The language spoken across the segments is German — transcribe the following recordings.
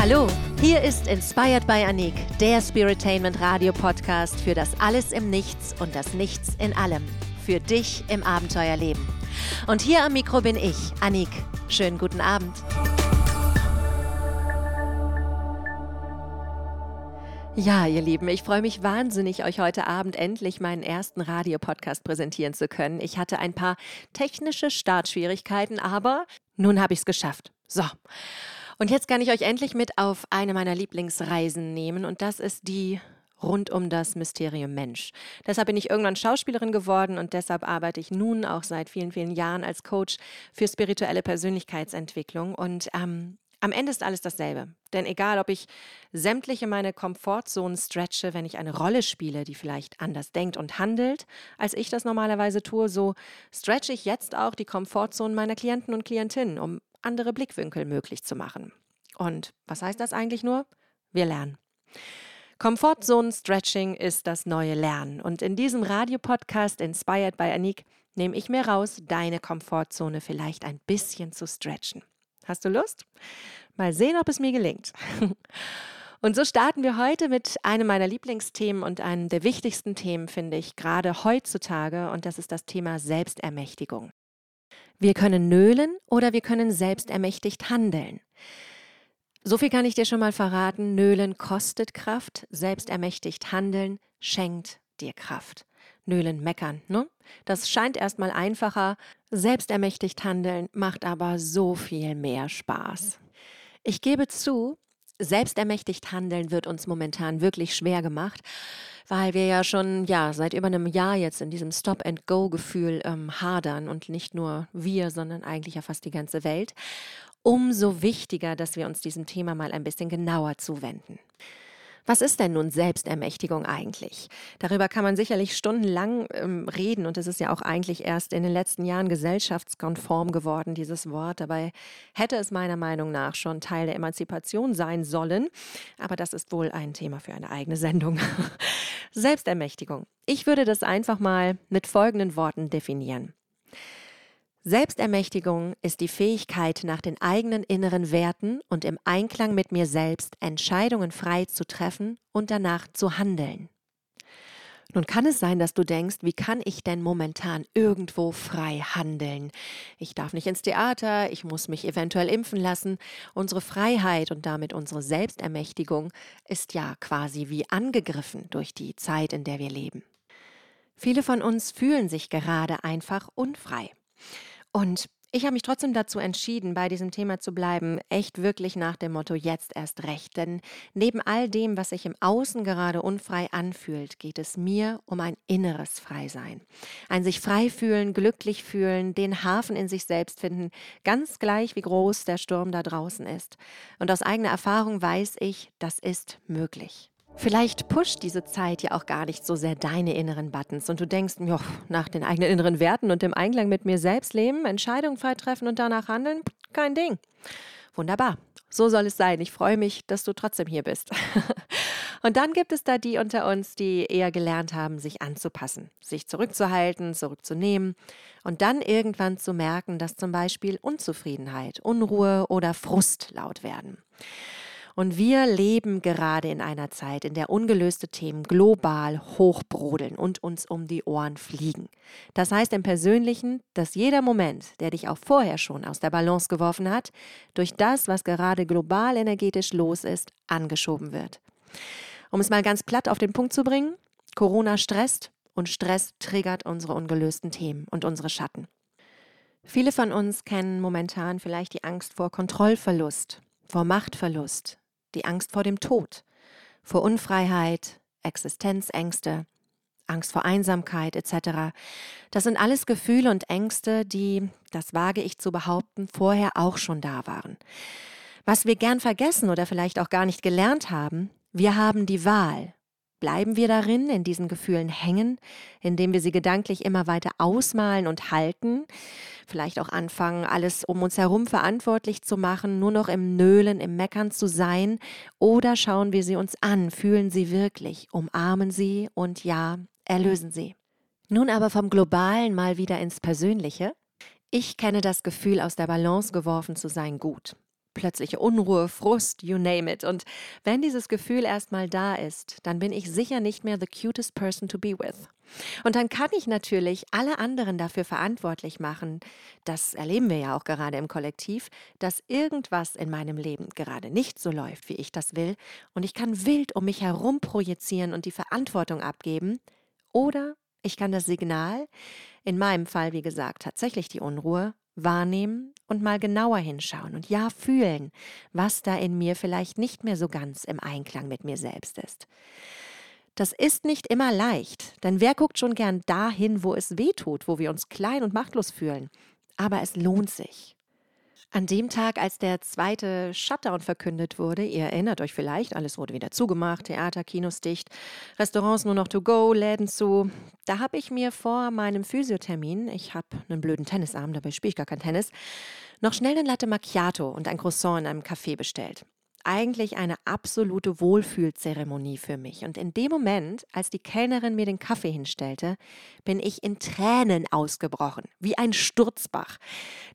Hallo, hier ist Inspired by Anik, der Spiritainment Radio Podcast für das Alles im Nichts und das Nichts in allem. Für dich im Abenteuerleben. Und hier am Mikro bin ich, Anik. Schönen guten Abend. Ja, ihr Lieben, ich freue mich wahnsinnig, euch heute Abend endlich meinen ersten Radiopodcast präsentieren zu können. Ich hatte ein paar technische Startschwierigkeiten, aber nun habe ich es geschafft. So. Und jetzt kann ich euch endlich mit auf eine meiner Lieblingsreisen nehmen und das ist die rund um das Mysterium Mensch. Deshalb bin ich irgendwann Schauspielerin geworden und deshalb arbeite ich nun auch seit vielen, vielen Jahren als Coach für spirituelle Persönlichkeitsentwicklung und ähm, am Ende ist alles dasselbe. Denn egal, ob ich sämtliche meine Komfortzonen stretche, wenn ich eine Rolle spiele, die vielleicht anders denkt und handelt, als ich das normalerweise tue, so stretche ich jetzt auch die Komfortzonen meiner Klienten und Klientinnen, um andere Blickwinkel möglich zu machen. Und was heißt das eigentlich nur? Wir lernen. Komfortzonen-Stretching ist das neue Lernen. Und in diesem Radiopodcast Inspired by Anik nehme ich mir raus, deine Komfortzone vielleicht ein bisschen zu stretchen. Hast du Lust? Mal sehen, ob es mir gelingt. Und so starten wir heute mit einem meiner Lieblingsthemen und einem der wichtigsten Themen, finde ich, gerade heutzutage, und das ist das Thema Selbstermächtigung. Wir können nölen oder wir können selbstermächtigt handeln. So viel kann ich dir schon mal verraten. Nölen kostet Kraft, selbstermächtigt handeln schenkt dir Kraft. Nölen, meckern, ne? Das scheint erstmal einfacher. Selbstermächtigt handeln macht aber so viel mehr Spaß. Ich gebe zu, selbstermächtigt handeln wird uns momentan wirklich schwer gemacht weil wir ja schon ja seit über einem Jahr jetzt in diesem Stop-and-Go-Gefühl ähm, hadern und nicht nur wir, sondern eigentlich ja fast die ganze Welt. Umso wichtiger, dass wir uns diesem Thema mal ein bisschen genauer zuwenden. Was ist denn nun Selbstermächtigung eigentlich? Darüber kann man sicherlich stundenlang ähm, reden und es ist ja auch eigentlich erst in den letzten Jahren gesellschaftskonform geworden, dieses Wort. Dabei hätte es meiner Meinung nach schon Teil der Emanzipation sein sollen. Aber das ist wohl ein Thema für eine eigene Sendung. Selbstermächtigung. Ich würde das einfach mal mit folgenden Worten definieren. Selbstermächtigung ist die Fähigkeit, nach den eigenen inneren Werten und im Einklang mit mir selbst Entscheidungen frei zu treffen und danach zu handeln. Nun kann es sein, dass du denkst, wie kann ich denn momentan irgendwo frei handeln? Ich darf nicht ins Theater, ich muss mich eventuell impfen lassen. Unsere Freiheit und damit unsere Selbstermächtigung ist ja quasi wie angegriffen durch die Zeit, in der wir leben. Viele von uns fühlen sich gerade einfach unfrei. Und ich habe mich trotzdem dazu entschieden, bei diesem Thema zu bleiben, echt wirklich nach dem Motto jetzt erst recht. Denn neben all dem, was sich im Außen gerade unfrei anfühlt, geht es mir um ein inneres Freisein. Ein sich frei fühlen, glücklich fühlen, den Hafen in sich selbst finden, ganz gleich wie groß der Sturm da draußen ist. Und aus eigener Erfahrung weiß ich, das ist möglich. Vielleicht pusht diese Zeit ja auch gar nicht so sehr deine inneren Buttons und du denkst, jo, nach den eigenen inneren Werten und dem Einklang mit mir selbst leben, Entscheidungen frei treffen und danach handeln, kein Ding. Wunderbar. So soll es sein. Ich freue mich, dass du trotzdem hier bist. und dann gibt es da die unter uns, die eher gelernt haben, sich anzupassen, sich zurückzuhalten, zurückzunehmen und dann irgendwann zu merken, dass zum Beispiel Unzufriedenheit, Unruhe oder Frust laut werden. Und wir leben gerade in einer Zeit, in der ungelöste Themen global hochbrodeln und uns um die Ohren fliegen. Das heißt im Persönlichen, dass jeder Moment, der dich auch vorher schon aus der Balance geworfen hat, durch das, was gerade global energetisch los ist, angeschoben wird. Um es mal ganz platt auf den Punkt zu bringen, Corona stresst und Stress triggert unsere ungelösten Themen und unsere Schatten. Viele von uns kennen momentan vielleicht die Angst vor Kontrollverlust, vor Machtverlust, die Angst vor dem Tod, vor Unfreiheit, Existenzängste, Angst vor Einsamkeit etc. Das sind alles Gefühle und Ängste, die, das wage ich zu behaupten, vorher auch schon da waren. Was wir gern vergessen oder vielleicht auch gar nicht gelernt haben, wir haben die Wahl, Bleiben wir darin, in diesen Gefühlen hängen, indem wir sie gedanklich immer weiter ausmalen und halten, vielleicht auch anfangen, alles um uns herum verantwortlich zu machen, nur noch im Nölen, im Meckern zu sein, oder schauen wir sie uns an, fühlen sie wirklich, umarmen sie und ja, erlösen sie. Nun aber vom Globalen mal wieder ins Persönliche. Ich kenne das Gefühl, aus der Balance geworfen zu sein, gut. Plötzliche Unruhe, Frust, you name it. Und wenn dieses Gefühl erstmal da ist, dann bin ich sicher nicht mehr the cutest person to be with. Und dann kann ich natürlich alle anderen dafür verantwortlich machen, das erleben wir ja auch gerade im Kollektiv, dass irgendwas in meinem Leben gerade nicht so läuft, wie ich das will, und ich kann wild um mich herum projizieren und die Verantwortung abgeben, oder ich kann das Signal, in meinem Fall wie gesagt tatsächlich die Unruhe, wahrnehmen und mal genauer hinschauen und ja fühlen, was da in mir vielleicht nicht mehr so ganz im Einklang mit mir selbst ist. Das ist nicht immer leicht, denn wer guckt schon gern dahin, wo es weh tut, wo wir uns klein und machtlos fühlen? Aber es lohnt sich. An dem Tag, als der zweite Shutdown verkündet wurde, ihr erinnert euch vielleicht, alles wurde wieder zugemacht, Theater, Kinos dicht, Restaurants nur noch to go, Läden zu. Da habe ich mir vor meinem Physiothermin, ich habe einen blöden Tennisarm, dabei spiele ich gar kein Tennis, noch schnell eine Latte Macchiato und ein Croissant in einem Café bestellt eigentlich eine absolute Wohlfühlzeremonie für mich. Und in dem Moment, als die Kellnerin mir den Kaffee hinstellte, bin ich in Tränen ausgebrochen, wie ein Sturzbach.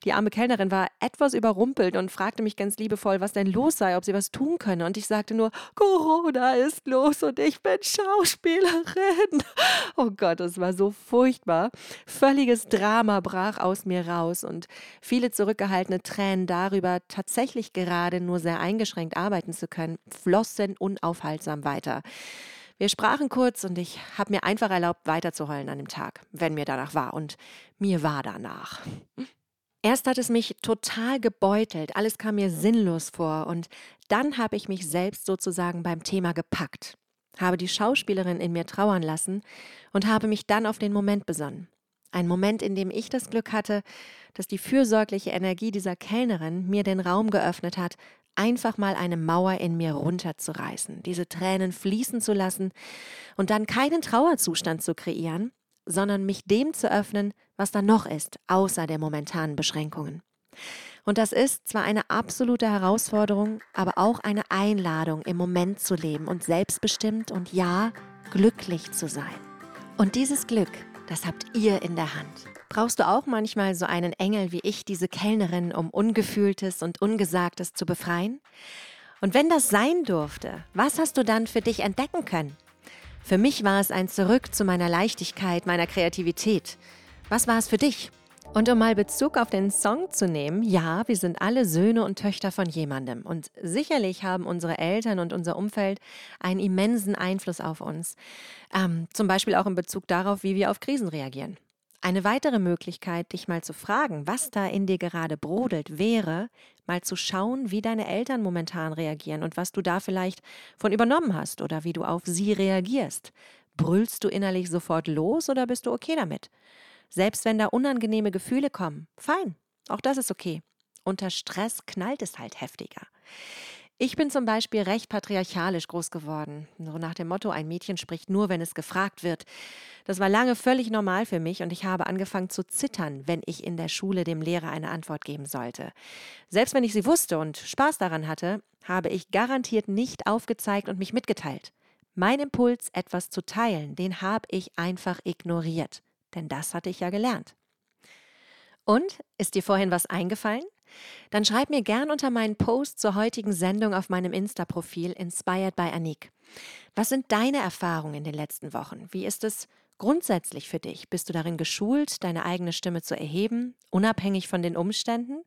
Die arme Kellnerin war etwas überrumpelt und fragte mich ganz liebevoll, was denn los sei, ob sie was tun könne. Und ich sagte nur, Corona ist los und ich bin Schauspielerin. Oh Gott, es war so furchtbar. Völliges Drama brach aus mir raus und viele zurückgehaltene Tränen darüber, tatsächlich gerade nur sehr eingeschränkt arbeiten zu können, flossen unaufhaltsam weiter. Wir sprachen kurz und ich habe mir einfach erlaubt, weiterzuheulen an dem Tag, wenn mir danach war. Und mir war danach. Erst hat es mich total gebeutelt, alles kam mir sinnlos vor und dann habe ich mich selbst sozusagen beim Thema gepackt, habe die Schauspielerin in mir trauern lassen und habe mich dann auf den Moment besonnen. Ein Moment, in dem ich das Glück hatte, dass die fürsorgliche Energie dieser Kellnerin mir den Raum geöffnet hat, einfach mal eine Mauer in mir runterzureißen, diese Tränen fließen zu lassen und dann keinen Trauerzustand zu kreieren, sondern mich dem zu öffnen, was da noch ist, außer der momentanen Beschränkungen. Und das ist zwar eine absolute Herausforderung, aber auch eine Einladung, im Moment zu leben und selbstbestimmt und ja, glücklich zu sein. Und dieses Glück, das habt ihr in der Hand. Brauchst du auch manchmal so einen Engel wie ich, diese Kellnerin, um Ungefühltes und Ungesagtes zu befreien? Und wenn das sein durfte, was hast du dann für dich entdecken können? Für mich war es ein Zurück zu meiner Leichtigkeit, meiner Kreativität. Was war es für dich? Und um mal Bezug auf den Song zu nehmen, ja, wir sind alle Söhne und Töchter von jemandem. Und sicherlich haben unsere Eltern und unser Umfeld einen immensen Einfluss auf uns. Ähm, zum Beispiel auch in Bezug darauf, wie wir auf Krisen reagieren. Eine weitere Möglichkeit, dich mal zu fragen, was da in dir gerade brodelt, wäre, mal zu schauen, wie deine Eltern momentan reagieren und was du da vielleicht von übernommen hast oder wie du auf sie reagierst. Brüllst du innerlich sofort los oder bist du okay damit? Selbst wenn da unangenehme Gefühle kommen, fein, auch das ist okay. Unter Stress knallt es halt heftiger. Ich bin zum Beispiel recht patriarchalisch groß geworden. So nach dem Motto, ein Mädchen spricht nur, wenn es gefragt wird. Das war lange völlig normal für mich und ich habe angefangen zu zittern, wenn ich in der Schule dem Lehrer eine Antwort geben sollte. Selbst wenn ich sie wusste und Spaß daran hatte, habe ich garantiert nicht aufgezeigt und mich mitgeteilt. Mein Impuls, etwas zu teilen, den habe ich einfach ignoriert. Denn das hatte ich ja gelernt. Und ist dir vorhin was eingefallen? Dann schreib mir gern unter meinen Post zur heutigen Sendung auf meinem Insta-Profil Inspired by Anik. Was sind deine Erfahrungen in den letzten Wochen? Wie ist es grundsätzlich für dich? Bist du darin geschult, deine eigene Stimme zu erheben, unabhängig von den Umständen?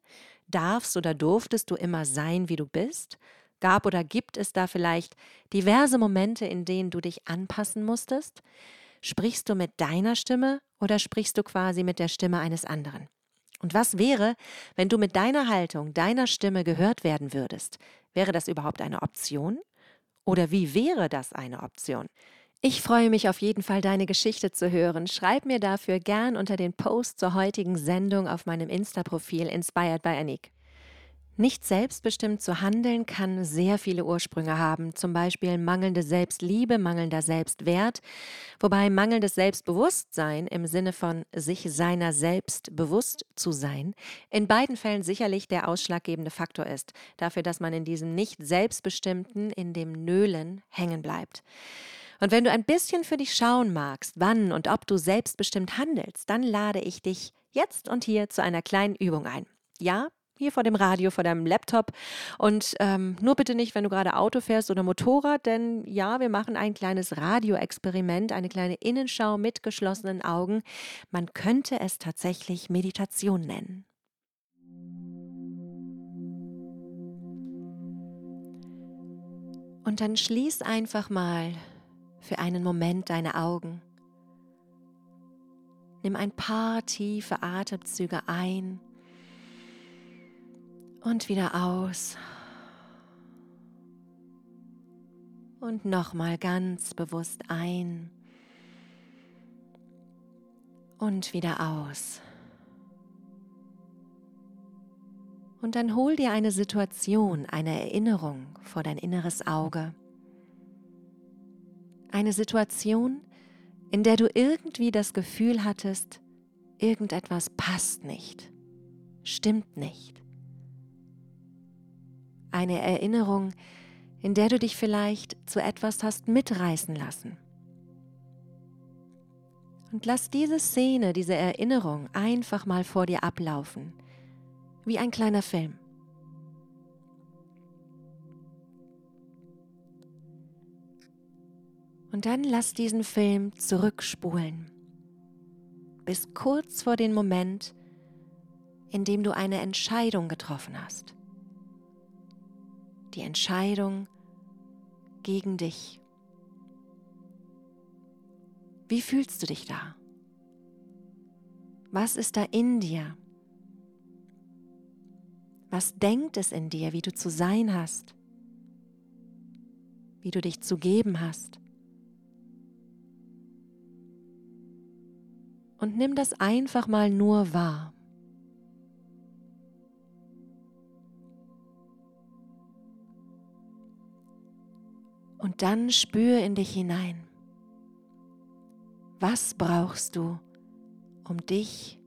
Darfst oder durftest du immer sein, wie du bist? Gab oder gibt es da vielleicht diverse Momente, in denen du dich anpassen musstest? Sprichst du mit deiner Stimme oder sprichst du quasi mit der Stimme eines anderen? Und was wäre, wenn du mit deiner Haltung, deiner Stimme gehört werden würdest? Wäre das überhaupt eine Option? Oder wie wäre das eine Option? Ich freue mich auf jeden Fall, deine Geschichte zu hören. Schreib mir dafür gern unter den Post zur heutigen Sendung auf meinem Insta-Profil Inspired by Anik. Nicht selbstbestimmt zu handeln kann sehr viele Ursprünge haben, zum Beispiel mangelnde Selbstliebe, mangelnder Selbstwert, wobei mangelndes Selbstbewusstsein im Sinne von sich seiner selbst bewusst zu sein, in beiden Fällen sicherlich der ausschlaggebende Faktor ist, dafür, dass man in diesem nicht selbstbestimmten, in dem Nölen hängen bleibt. Und wenn du ein bisschen für dich schauen magst, wann und ob du selbstbestimmt handelst, dann lade ich dich jetzt und hier zu einer kleinen Übung ein. Ja, hier vor dem Radio, vor deinem Laptop. Und ähm, nur bitte nicht, wenn du gerade Auto fährst oder Motorrad, denn ja, wir machen ein kleines Radioexperiment, eine kleine Innenschau mit geschlossenen Augen. Man könnte es tatsächlich Meditation nennen. Und dann schließ einfach mal für einen Moment deine Augen. Nimm ein paar tiefe Atemzüge ein und wieder aus. Und nochmal ganz bewusst ein und wieder aus. Und dann hol dir eine Situation, eine Erinnerung vor dein inneres Auge. Eine Situation, in der du irgendwie das Gefühl hattest, irgendetwas passt nicht, stimmt nicht. Eine Erinnerung, in der du dich vielleicht zu etwas hast mitreißen lassen. Und lass diese Szene, diese Erinnerung einfach mal vor dir ablaufen wie ein kleiner Film. Und dann lass diesen Film zurückspulen, bis kurz vor dem Moment, in dem du eine Entscheidung getroffen hast. Die Entscheidung gegen dich. Wie fühlst du dich da? Was ist da in dir? Was denkt es in dir, wie du zu sein hast? Wie du dich zu geben hast? Und nimm das einfach mal nur wahr. Und dann spür in dich hinein. Was brauchst du, um dich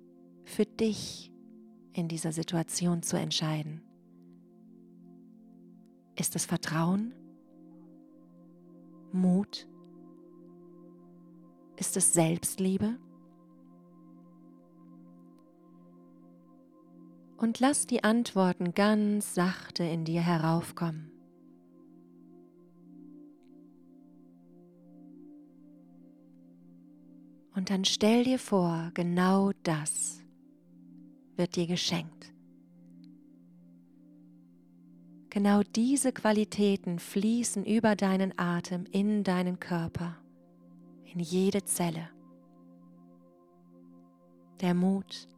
für dich in dieser Situation zu entscheiden? Ist es Vertrauen? Mut? Ist es Selbstliebe? Und lass die Antworten ganz sachte in dir heraufkommen. Und dann stell dir vor, genau das wird dir geschenkt. Genau diese Qualitäten fließen über deinen Atem in deinen Körper, in jede Zelle. Der Mut,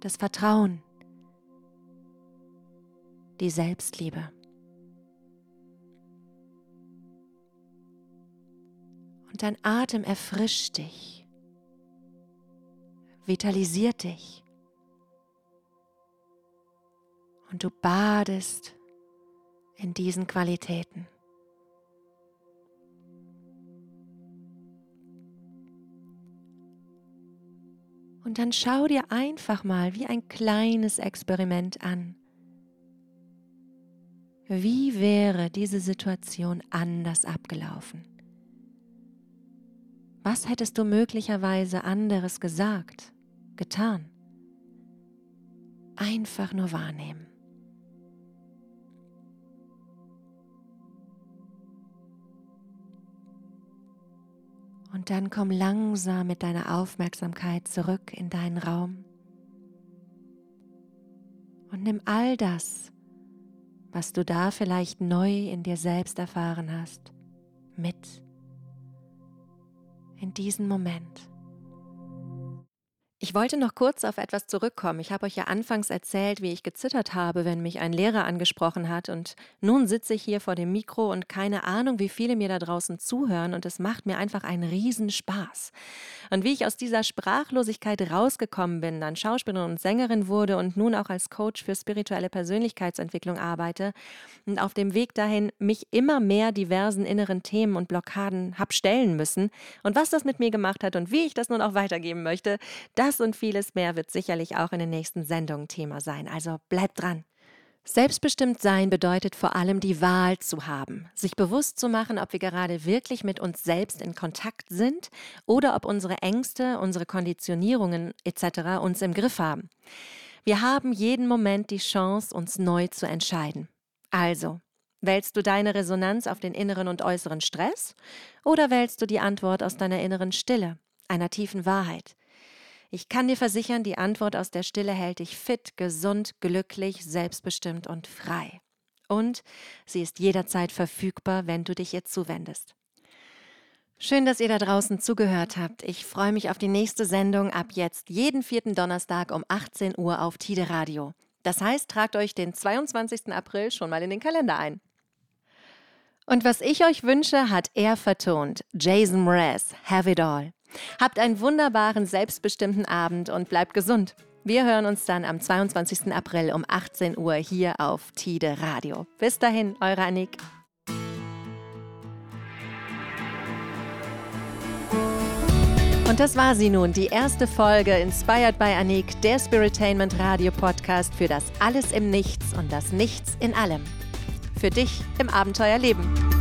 das Vertrauen, die Selbstliebe. Dein Atem erfrischt dich vitalisiert dich. Und du badest in diesen Qualitäten. Und dann schau dir einfach mal wie ein kleines Experiment an. Wie wäre diese Situation anders abgelaufen? Was hättest du möglicherweise anderes gesagt? getan. Einfach nur wahrnehmen. Und dann komm langsam mit deiner Aufmerksamkeit zurück in deinen Raum und nimm all das, was du da vielleicht neu in dir selbst erfahren hast, mit in diesen Moment. Ich wollte noch kurz auf etwas zurückkommen. Ich habe euch ja anfangs erzählt, wie ich gezittert habe, wenn mich ein Lehrer angesprochen hat. Und nun sitze ich hier vor dem Mikro und keine Ahnung, wie viele mir da draußen zuhören. Und es macht mir einfach einen Riesenspaß. Und wie ich aus dieser Sprachlosigkeit rausgekommen bin, dann Schauspielerin und Sängerin wurde und nun auch als Coach für spirituelle Persönlichkeitsentwicklung arbeite und auf dem Weg dahin mich immer mehr diversen inneren Themen und Blockaden hab stellen müssen. Und was das mit mir gemacht hat und wie ich das nun auch weitergeben möchte, das das und vieles mehr wird sicherlich auch in den nächsten Sendungen Thema sein. Also bleibt dran. Selbstbestimmt sein bedeutet vor allem die Wahl zu haben, sich bewusst zu machen, ob wir gerade wirklich mit uns selbst in Kontakt sind oder ob unsere Ängste, unsere Konditionierungen etc. uns im Griff haben. Wir haben jeden Moment die Chance, uns neu zu entscheiden. Also, wählst du deine Resonanz auf den inneren und äußeren Stress oder wählst du die Antwort aus deiner inneren Stille, einer tiefen Wahrheit? Ich kann dir versichern, die Antwort aus der Stille hält dich fit, gesund, glücklich, selbstbestimmt und frei. Und sie ist jederzeit verfügbar, wenn du dich ihr zuwendest. Schön, dass ihr da draußen zugehört habt. Ich freue mich auf die nächste Sendung ab jetzt jeden vierten Donnerstag um 18 Uhr auf Tide Radio. Das heißt, tragt euch den 22. April schon mal in den Kalender ein. Und was ich euch wünsche, hat er vertont. Jason Mraz, Have It All. Habt einen wunderbaren, selbstbestimmten Abend und bleibt gesund. Wir hören uns dann am 22. April um 18 Uhr hier auf Tide Radio. Bis dahin, eure Annik. Und das war sie nun, die erste Folge Inspired by Anik, der Spiritatainment Radio Podcast für das Alles im Nichts und das Nichts in allem. Für dich im Abenteuerleben.